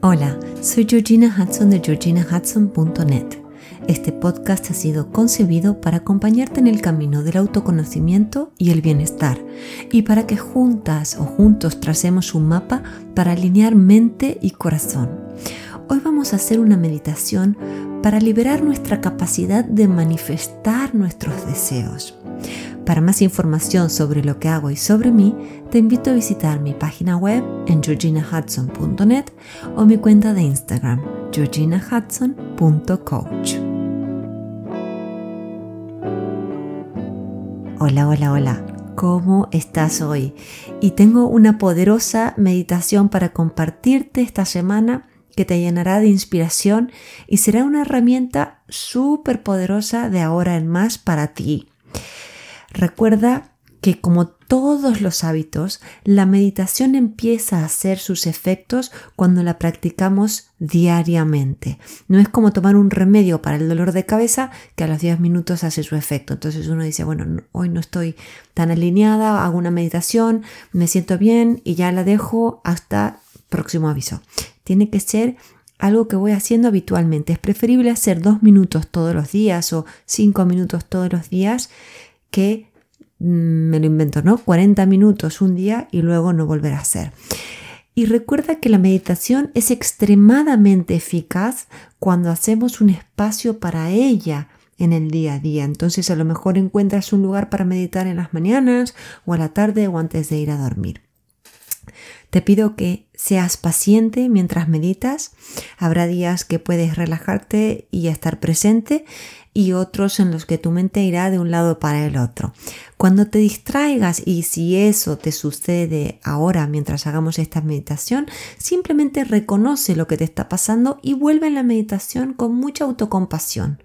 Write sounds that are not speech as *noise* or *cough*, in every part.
Hola, soy Georgina Hudson de georginahudson.net. Este podcast ha sido concebido para acompañarte en el camino del autoconocimiento y el bienestar y para que juntas o juntos tracemos un mapa para alinear mente y corazón. Hoy vamos a hacer una meditación para liberar nuestra capacidad de manifestar nuestros deseos. Para más información sobre lo que hago y sobre mí, te invito a visitar mi página web en georginahudson.net o mi cuenta de Instagram, georginahudson.coach. Hola, hola, hola. ¿Cómo estás hoy? Y tengo una poderosa meditación para compartirte esta semana que te llenará de inspiración y será una herramienta súper poderosa de ahora en más para ti. Recuerda que como todos los hábitos, la meditación empieza a hacer sus efectos cuando la practicamos diariamente. No es como tomar un remedio para el dolor de cabeza que a los 10 minutos hace su efecto. Entonces uno dice, bueno, hoy no estoy tan alineada, hago una meditación, me siento bien y ya la dejo hasta próximo aviso. Tiene que ser algo que voy haciendo habitualmente. Es preferible hacer dos minutos todos los días o cinco minutos todos los días que me lo invento, ¿no? 40 minutos un día y luego no volver a hacer. Y recuerda que la meditación es extremadamente eficaz cuando hacemos un espacio para ella en el día a día. Entonces a lo mejor encuentras un lugar para meditar en las mañanas o a la tarde o antes de ir a dormir. Te pido que seas paciente mientras meditas. Habrá días que puedes relajarte y estar presente y otros en los que tu mente irá de un lado para el otro. Cuando te distraigas y si eso te sucede ahora mientras hagamos esta meditación, simplemente reconoce lo que te está pasando y vuelve a la meditación con mucha autocompasión.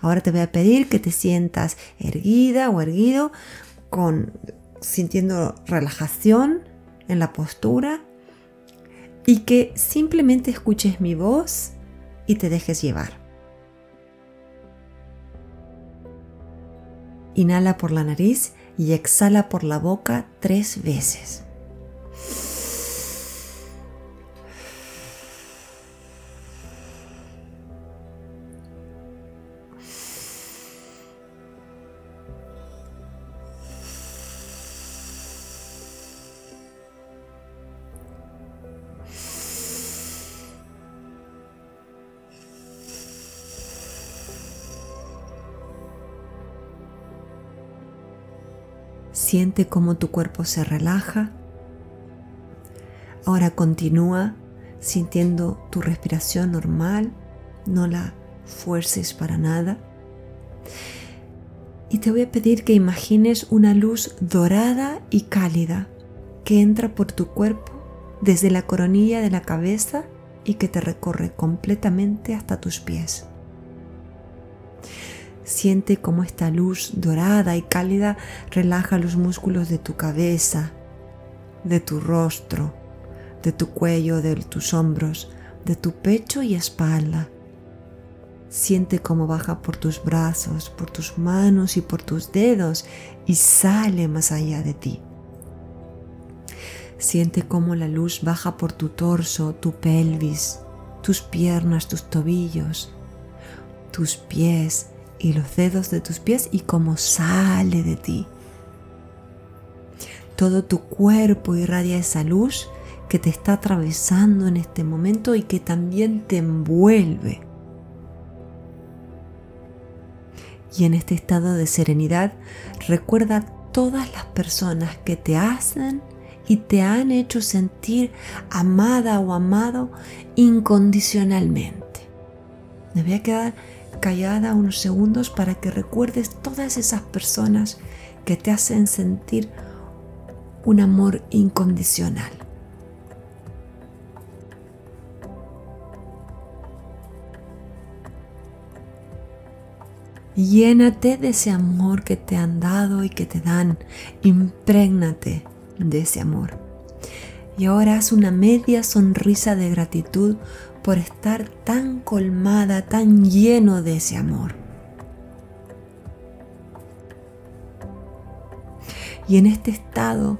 Ahora te voy a pedir que te sientas erguida o erguido con sintiendo relajación en la postura y que simplemente escuches mi voz y te dejes llevar. Inhala por la nariz y exhala por la boca tres veces. Siente cómo tu cuerpo se relaja. Ahora continúa sintiendo tu respiración normal, no la fuerces para nada. Y te voy a pedir que imagines una luz dorada y cálida que entra por tu cuerpo desde la coronilla de la cabeza y que te recorre completamente hasta tus pies. Siente cómo esta luz dorada y cálida relaja los músculos de tu cabeza, de tu rostro, de tu cuello, de tus hombros, de tu pecho y espalda. Siente cómo baja por tus brazos, por tus manos y por tus dedos y sale más allá de ti. Siente cómo la luz baja por tu torso, tu pelvis, tus piernas, tus tobillos, tus pies y los dedos de tus pies y cómo sale de ti. Todo tu cuerpo irradia esa luz que te está atravesando en este momento y que también te envuelve. Y en este estado de serenidad recuerda todas las personas que te hacen y te han hecho sentir amada o amado incondicionalmente. Me voy a quedar callada unos segundos para que recuerdes todas esas personas que te hacen sentir un amor incondicional. Llénate de ese amor que te han dado y que te dan. Imprégnate de ese amor. Y ahora haz una media sonrisa de gratitud por estar tan colmada, tan lleno de ese amor. Y en este estado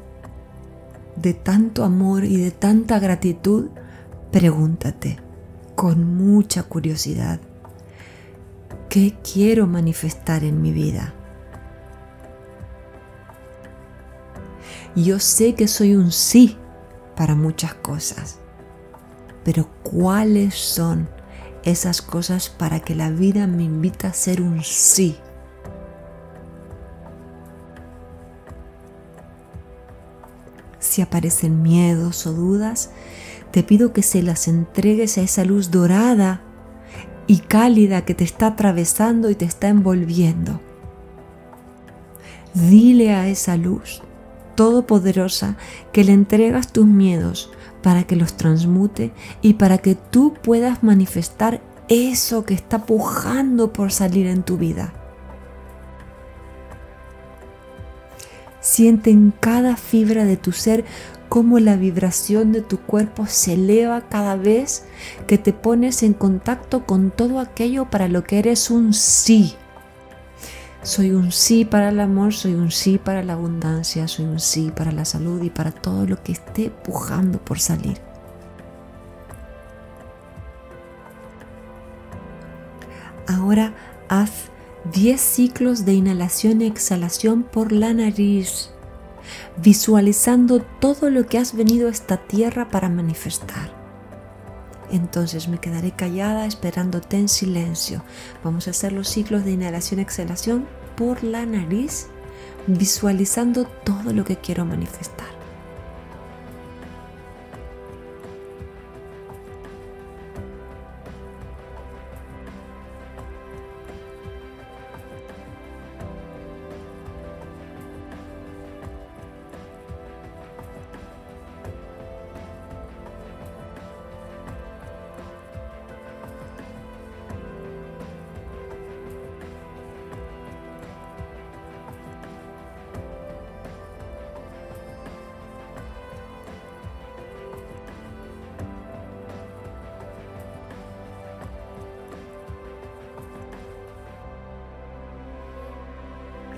de tanto amor y de tanta gratitud, pregúntate con mucha curiosidad, ¿qué quiero manifestar en mi vida? Yo sé que soy un sí para muchas cosas, pero ¿cuáles son esas cosas para que la vida me invita a ser un sí? Si aparecen miedos o dudas, te pido que se las entregues a esa luz dorada y cálida que te está atravesando y te está envolviendo. Dile a esa luz todopoderosa que le entregas tus miedos para que los transmute y para que tú puedas manifestar eso que está pujando por salir en tu vida. Siente en cada fibra de tu ser cómo la vibración de tu cuerpo se eleva cada vez que te pones en contacto con todo aquello para lo que eres un sí. Soy un sí para el amor, soy un sí para la abundancia, soy un sí para la salud y para todo lo que esté pujando por salir. Ahora haz 10 ciclos de inhalación y exhalación por la nariz, visualizando todo lo que has venido a esta tierra para manifestar. Entonces me quedaré callada esperándote en silencio. Vamos a hacer los ciclos de inhalación exhalación por la nariz, visualizando todo lo que quiero manifestar.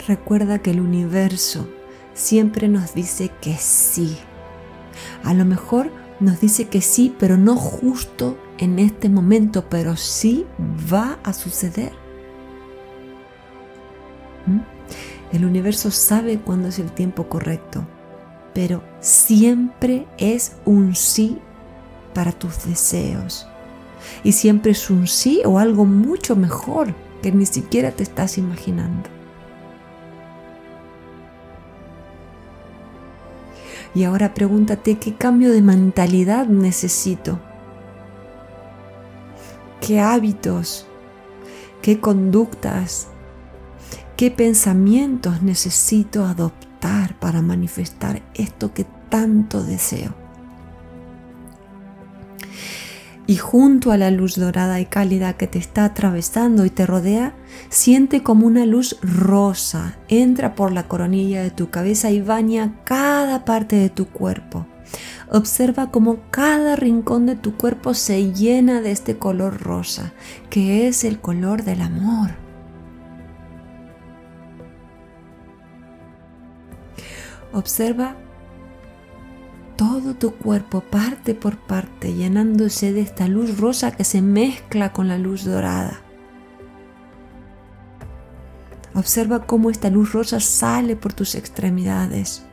Recuerda que el universo siempre nos dice que sí. A lo mejor nos dice que sí, pero no justo en este momento, pero sí va a suceder. ¿Mm? El universo sabe cuándo es el tiempo correcto, pero siempre es un sí para tus deseos. Y siempre es un sí o algo mucho mejor que ni siquiera te estás imaginando. Y ahora pregúntate qué cambio de mentalidad necesito. ¿Qué hábitos? ¿Qué conductas? ¿Qué pensamientos necesito adoptar para manifestar esto que tanto deseo? Y junto a la luz dorada y cálida que te está atravesando y te rodea, siente como una luz rosa entra por la coronilla de tu cabeza y baña cada parte de tu cuerpo. Observa cómo cada rincón de tu cuerpo se llena de este color rosa, que es el color del amor. Observa todo tu cuerpo parte por parte llenándose de esta luz rosa que se mezcla con la luz dorada. Observa cómo esta luz rosa sale por tus extremidades.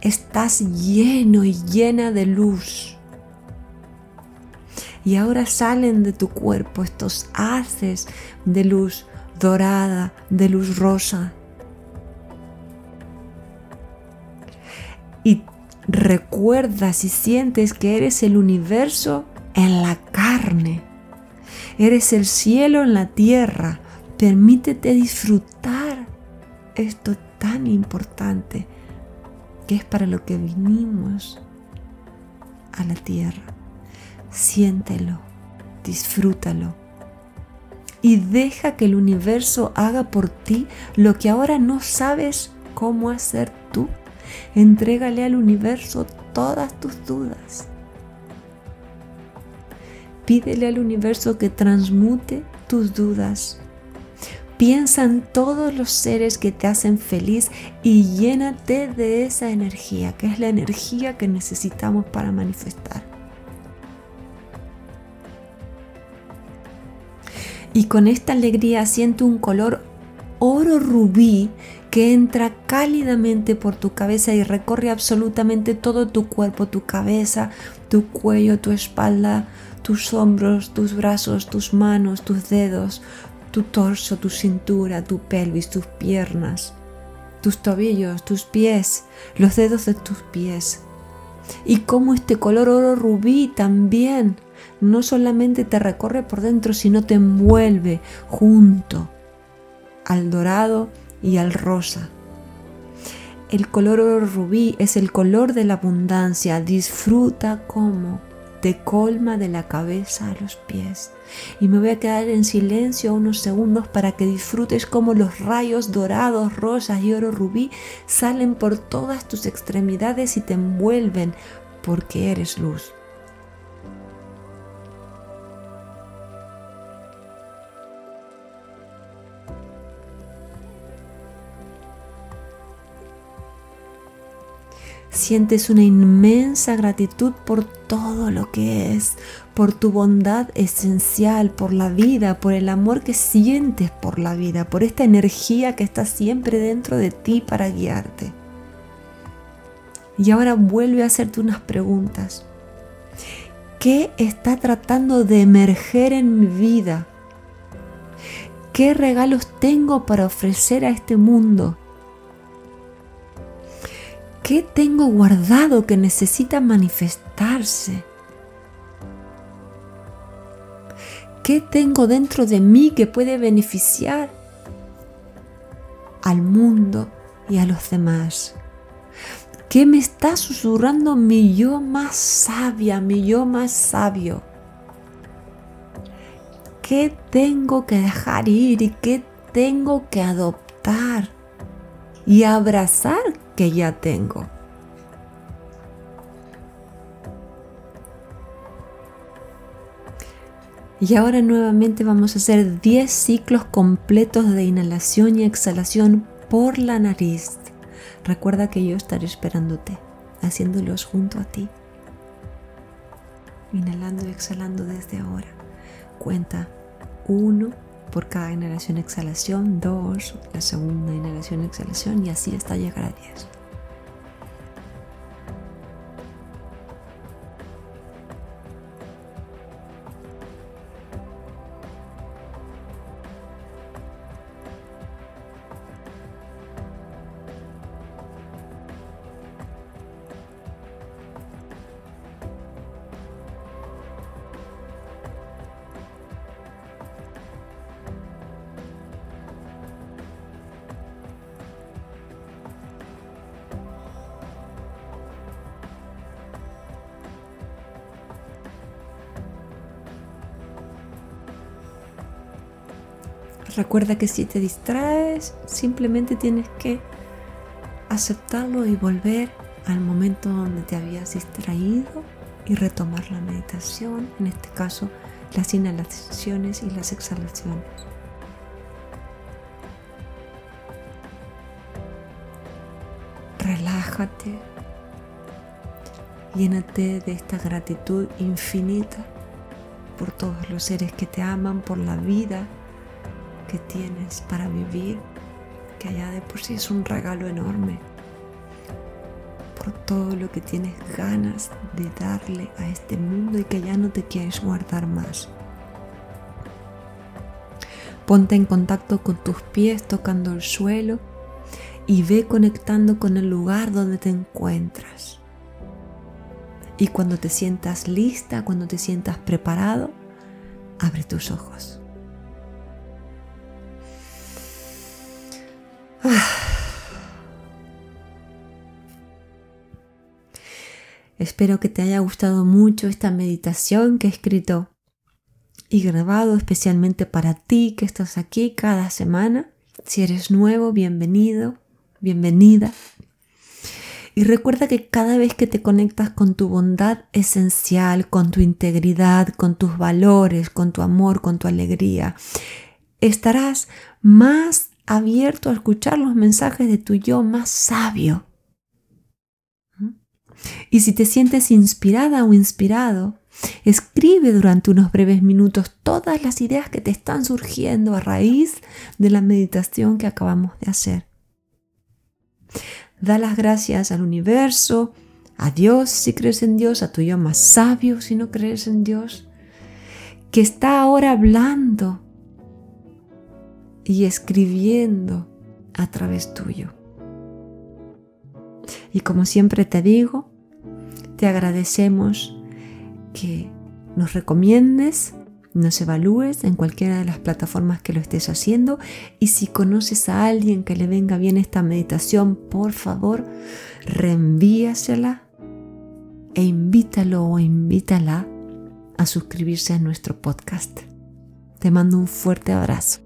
Estás lleno y llena de luz. Y ahora salen de tu cuerpo estos haces de luz dorada, de luz rosa. Y recuerdas y sientes que eres el universo en la carne. Eres el cielo en la tierra. Permítete disfrutar esto tan importante que es para lo que vinimos a la tierra. Siéntelo, disfrútalo y deja que el universo haga por ti lo que ahora no sabes cómo hacer tú. Entrégale al universo todas tus dudas. Pídele al universo que transmute tus dudas. Piensa en todos los seres que te hacen feliz y llénate de esa energía, que es la energía que necesitamos para manifestar. Y con esta alegría siente un color oro rubí que entra cálidamente por tu cabeza y recorre absolutamente todo tu cuerpo, tu cabeza, tu cuello, tu espalda, tus hombros, tus brazos, tus manos, tus dedos, tu torso, tu cintura, tu pelvis, tus piernas, tus tobillos, tus pies, los dedos de tus pies. Y como este color oro rubí también no solamente te recorre por dentro, sino te envuelve junto al dorado y al rosa. El color oro rubí es el color de la abundancia. Disfruta como te colma de la cabeza a los pies. Y me voy a quedar en silencio unos segundos para que disfrutes como los rayos dorados, rosas y oro rubí salen por todas tus extremidades y te envuelven porque eres luz. Sientes una inmensa gratitud por todo lo que es, por tu bondad esencial, por la vida, por el amor que sientes por la vida, por esta energía que está siempre dentro de ti para guiarte. Y ahora vuelve a hacerte unas preguntas. ¿Qué está tratando de emerger en mi vida? ¿Qué regalos tengo para ofrecer a este mundo? ¿Qué tengo guardado que necesita manifestarse? ¿Qué tengo dentro de mí que puede beneficiar al mundo y a los demás? ¿Qué me está susurrando mi yo más sabia, mi yo más sabio? ¿Qué tengo que dejar ir y qué tengo que adoptar y abrazar que ya tengo. Y ahora nuevamente vamos a hacer 10 ciclos completos de inhalación y exhalación por la nariz. Recuerda que yo estaré esperándote, haciéndolos junto a ti. Inhalando y exhalando desde ahora. Cuenta 1, por cada inhalación exhalación, dos, la segunda inhalación exhalación y así hasta llegar a 10. Recuerda que si te distraes, simplemente tienes que aceptarlo y volver al momento donde te habías distraído y retomar la meditación, en este caso las inhalaciones y las exhalaciones. Relájate, llénate de esta gratitud infinita por todos los seres que te aman, por la vida que tienes para vivir, que allá de por sí es un regalo enorme, por todo lo que tienes ganas de darle a este mundo y que ya no te quieres guardar más. Ponte en contacto con tus pies tocando el suelo y ve conectando con el lugar donde te encuentras. Y cuando te sientas lista, cuando te sientas preparado, abre tus ojos. *sighs* Espero que te haya gustado mucho esta meditación que he escrito y grabado especialmente para ti que estás aquí cada semana. Si eres nuevo, bienvenido, bienvenida. Y recuerda que cada vez que te conectas con tu bondad esencial, con tu integridad, con tus valores, con tu amor, con tu alegría, estarás más abierto a escuchar los mensajes de tu yo más sabio. Y si te sientes inspirada o inspirado, Escribe durante unos breves minutos todas las ideas que te están surgiendo a raíz de la meditación que acabamos de hacer. Da las gracias al universo, a Dios si crees en Dios, a tu yo más sabio si no crees en Dios, que está ahora hablando y escribiendo a través tuyo. Y como siempre te digo, te agradecemos que nos recomiendes, nos evalúes en cualquiera de las plataformas que lo estés haciendo y si conoces a alguien que le venga bien esta meditación, por favor, reenvíasela e invítalo o invítala a suscribirse a nuestro podcast. Te mando un fuerte abrazo.